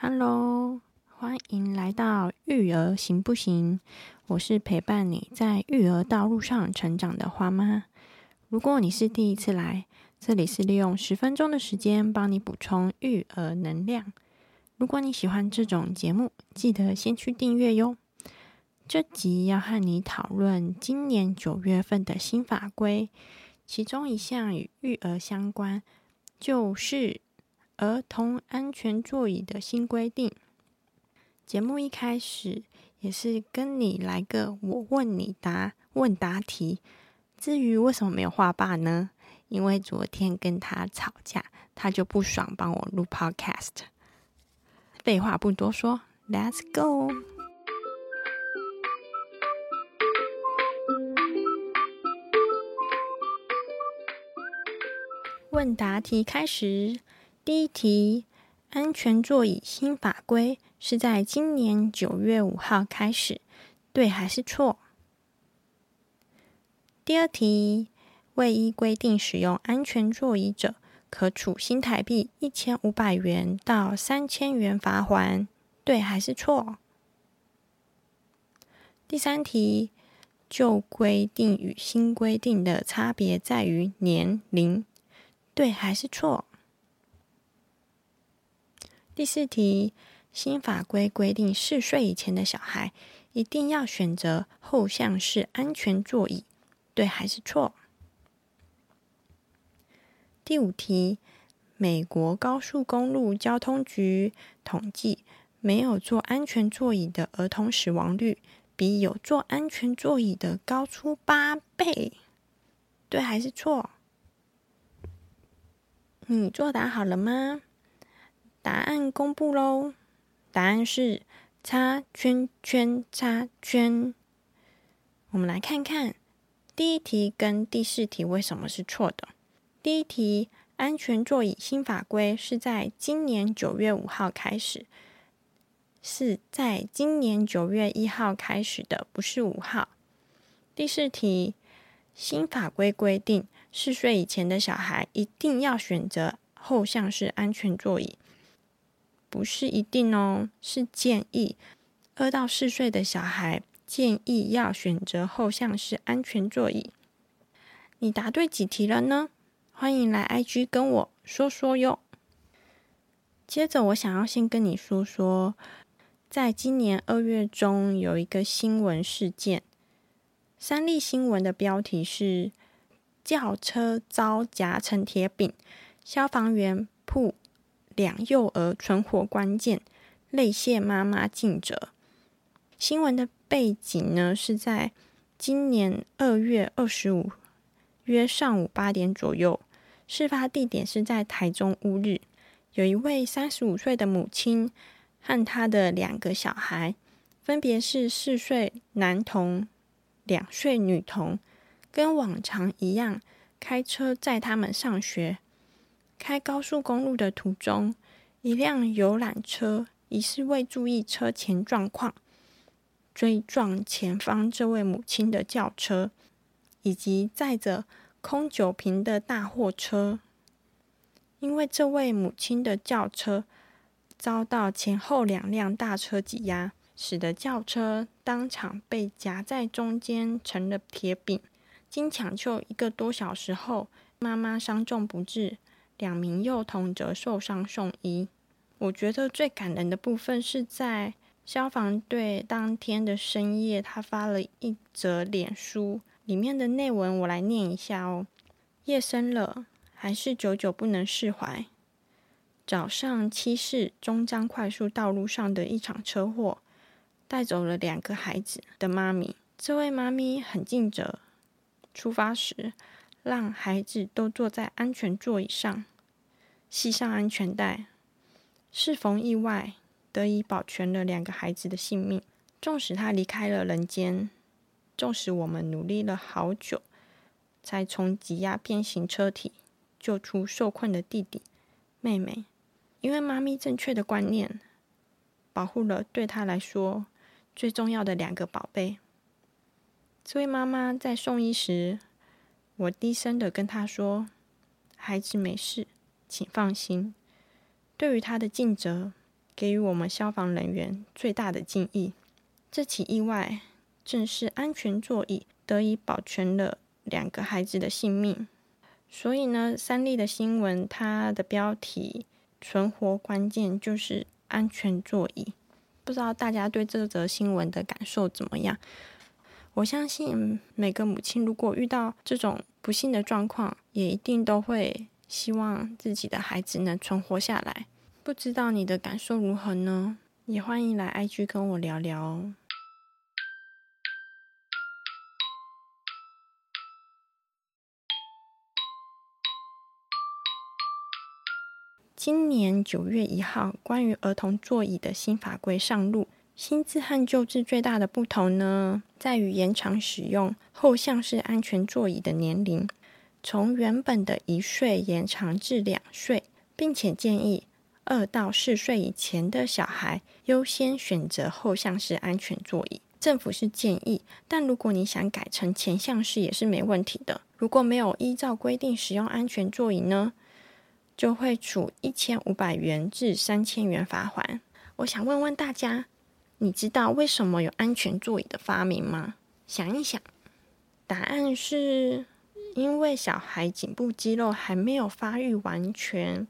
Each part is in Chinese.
Hello，欢迎来到育儿行不行？我是陪伴你在育儿道路上成长的花妈。如果你是第一次来，这里是利用十分钟的时间帮你补充育儿能量。如果你喜欢这种节目，记得先去订阅哟。这集要和你讨论今年九月份的新法规，其中一项与育儿相关，就是儿童安全座椅的新规定。节目一开始也是跟你来个我问你答问答题。至于为什么没有画爸呢？因为昨天跟他吵架，他就不爽帮我录 Podcast。废话不多说，Let's go。问答题开始。第一题：安全座椅新法规是在今年九月五号开始，对还是错？第二题：未依规定使用安全座椅者，可处新台币一千五百元到三千元罚款，对还是错？第三题：旧规定与新规定的差别在于年龄。对还是错？第四题，新法规规定四岁以前的小孩一定要选择后向式安全座椅，对还是错？第五题，美国高速公路交通局统计，没有坐安全座椅的儿童死亡率比有坐安全座椅的高出八倍，对还是错？你作答好了吗？答案公布喽！答案是叉圈圈叉圈。我们来看看第一题跟第四题为什么是错的。第一题，安全座椅新法规是在今年九月五号开始，是在今年九月一号开始的，不是五号。第四题，新法规规定。四岁以前的小孩一定要选择后向式安全座椅，不是一定哦，是建议。二到四岁的小孩建议要选择后向式安全座椅。你答对几题了呢？欢迎来 IG 跟我说说哟。接着，我想要先跟你说说，在今年二月中有一个新闻事件，三立新闻的标题是。轿车遭夹成铁饼，消防员扑两幼儿存活关键，泪腺妈妈尽责。新闻的背景呢，是在今年二月二十五约上午八点左右，事发地点是在台中乌日，有一位三十五岁的母亲和她的两个小孩，分别是四岁男童、两岁女童。跟往常一样，开车载他们上学。开高速公路的途中，一辆游览车疑似未注意车前状况，追撞前方这位母亲的轿车，以及载着空酒瓶的大货车。因为这位母亲的轿车遭到前后两辆大车挤压，使得轿车当场被夹在中间，成了铁饼。经抢救一个多小时后，妈妈伤重不治，两名幼童则受伤送医。我觉得最感人的部分是在消防队当天的深夜，他发了一则脸书，里面的内文我来念一下哦。夜深了，还是久久不能释怀。早上七市中江快速道路上的一场车祸，带走了两个孩子的妈咪。这位妈咪很尽责。出发时，让孩子都坐在安全座椅上，系上安全带。适逢意外，得以保全了两个孩子的性命。纵使他离开了人间，纵使我们努力了好久，才从挤压变形车体救出受困的弟弟妹妹，因为妈咪正确的观念，保护了对他来说最重要的两个宝贝。这位妈妈在送医时，我低声的跟他说：“孩子没事，请放心。”对于他的尽责，给予我们消防人员最大的敬意。这起意外正是安全座椅得以保全了两个孩子的性命。所以呢，三立的新闻它的标题存活关键就是安全座椅。不知道大家对这则新闻的感受怎么样？我相信每个母亲如果遇到这种不幸的状况，也一定都会希望自己的孩子能存活下来。不知道你的感受如何呢？也欢迎来 IG 跟我聊聊哦。今年九月一号，关于儿童座椅的新法规上路。新制和旧制最大的不同呢，在于延长使用后向式安全座椅的年龄，从原本的一岁延长至两岁，并且建议二到四岁以前的小孩优先选择后向式安全座椅。政府是建议，但如果你想改成前向式也是没问题的。如果没有依照规定使用安全座椅呢？就会处一千五百元至三千元罚款。我想问问大家，你知道为什么有安全座椅的发明吗？想一想，答案是因为小孩颈部肌肉还没有发育完全，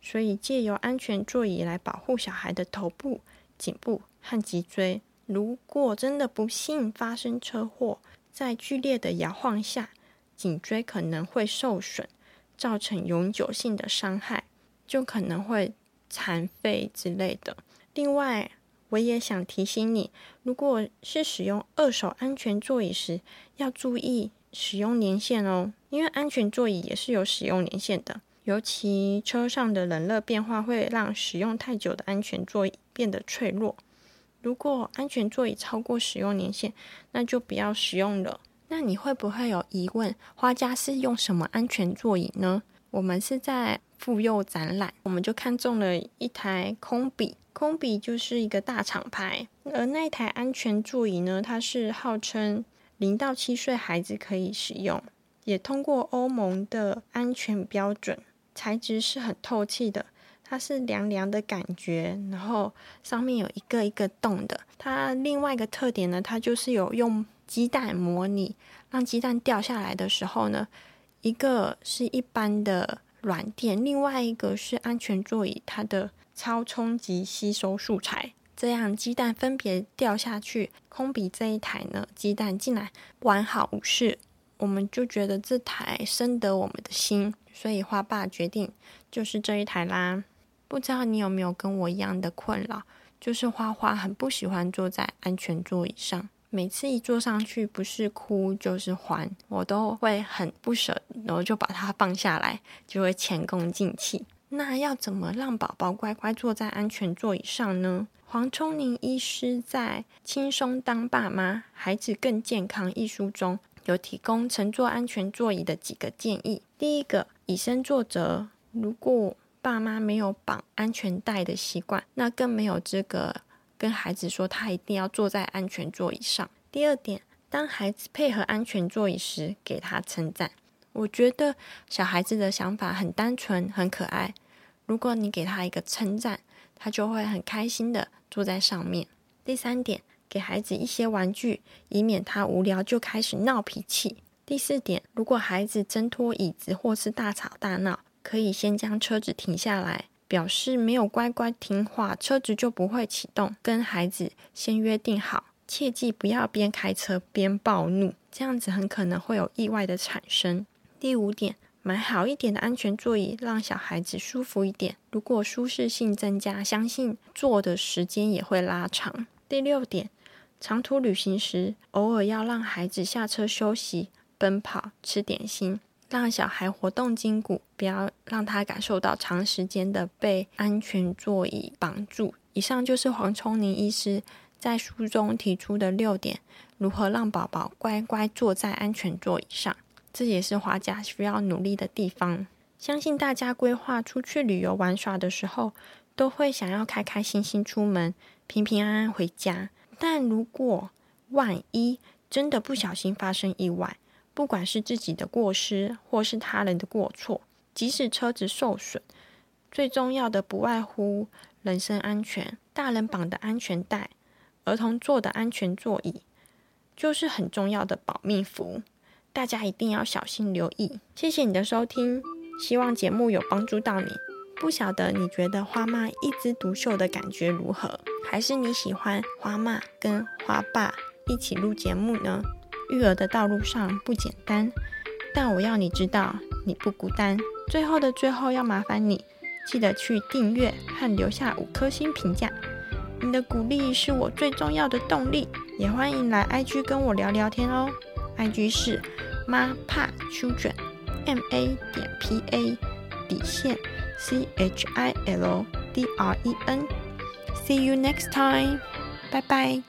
所以借由安全座椅来保护小孩的头部、颈部和脊椎。如果真的不幸发生车祸，在剧烈的摇晃下，颈椎可能会受损。造成永久性的伤害，就可能会残废之类的。另外，我也想提醒你，如果是使用二手安全座椅时，要注意使用年限哦，因为安全座椅也是有使用年限的。尤其车上的冷热变化会让使用太久的安全座椅变得脆弱。如果安全座椅超过使用年限，那就不要使用了。那你会不会有疑问？花家是用什么安全座椅呢？我们是在妇幼展览，我们就看中了一台空比，空比就是一个大厂牌，而那一台安全座椅呢，它是号称零到七岁孩子可以使用，也通过欧盟的安全标准，材质是很透气的，它是凉凉的感觉，然后上面有一个一个洞的。它另外一个特点呢，它就是有用。鸡蛋模拟让鸡蛋掉下来的时候呢，一个是一般的软垫，另外一个是安全座椅，它的超冲击吸收素材，这样鸡蛋分别掉下去。空比这一台呢，鸡蛋进来完好无事，我们就觉得这台深得我们的心，所以花爸决定就是这一台啦。不知道你有没有跟我一样的困扰，就是花花很不喜欢坐在安全座椅上。每次一坐上去，不是哭就是还，我都会很不舍，然后就把它放下来，就会前功尽弃。那要怎么让宝宝乖乖坐在安全座椅上呢？黄聪宁医师在《轻松当爸妈，孩子更健康》一书中有提供乘坐安全座椅的几个建议。第一个，以身作则。如果爸妈没有绑安全带的习惯，那更没有资格。跟孩子说，他一定要坐在安全座椅上。第二点，当孩子配合安全座椅时，给他称赞。我觉得小孩子的想法很单纯、很可爱。如果你给他一个称赞，他就会很开心的坐在上面。第三点，给孩子一些玩具，以免他无聊就开始闹脾气。第四点，如果孩子挣脱椅子或是大吵大闹，可以先将车子停下来。表示没有乖乖听话，车子就不会启动。跟孩子先约定好，切记不要边开车边暴怒，这样子很可能会有意外的产生。第五点，买好一点的安全座椅，让小孩子舒服一点。如果舒适性增加，相信坐的时间也会拉长。第六点，长途旅行时，偶尔要让孩子下车休息、奔跑、吃点心。让小孩活动筋骨，不要让他感受到长时间的被安全座椅绑住。以上就是黄聪宁医师在书中提出的六点，如何让宝宝乖乖坐在安全座椅上。这也是华家需要努力的地方。相信大家规划出去旅游玩耍的时候，都会想要开开心心出门，平平安安回家。但如果万一真的不小心发生意外，不管是自己的过失，或是他人的过错，即使车子受损，最重要的不外乎人身安全、大人绑的安全带、儿童坐的安全座椅，就是很重要的保命符。大家一定要小心留意。谢谢你的收听，希望节目有帮助到你。不晓得你觉得花妈一枝独秀的感觉如何？还是你喜欢花妈跟花爸一起录节目呢？育儿的道路上不简单，但我要你知道你不孤单。最后的最后，要麻烦你记得去订阅和留下五颗星评价。你的鼓励是我最重要的动力。也欢迎来 IG 跟我聊聊天哦。IG 是妈怕 children，M A 点 P A 底线 C H I L D R E N。See you next time，拜拜。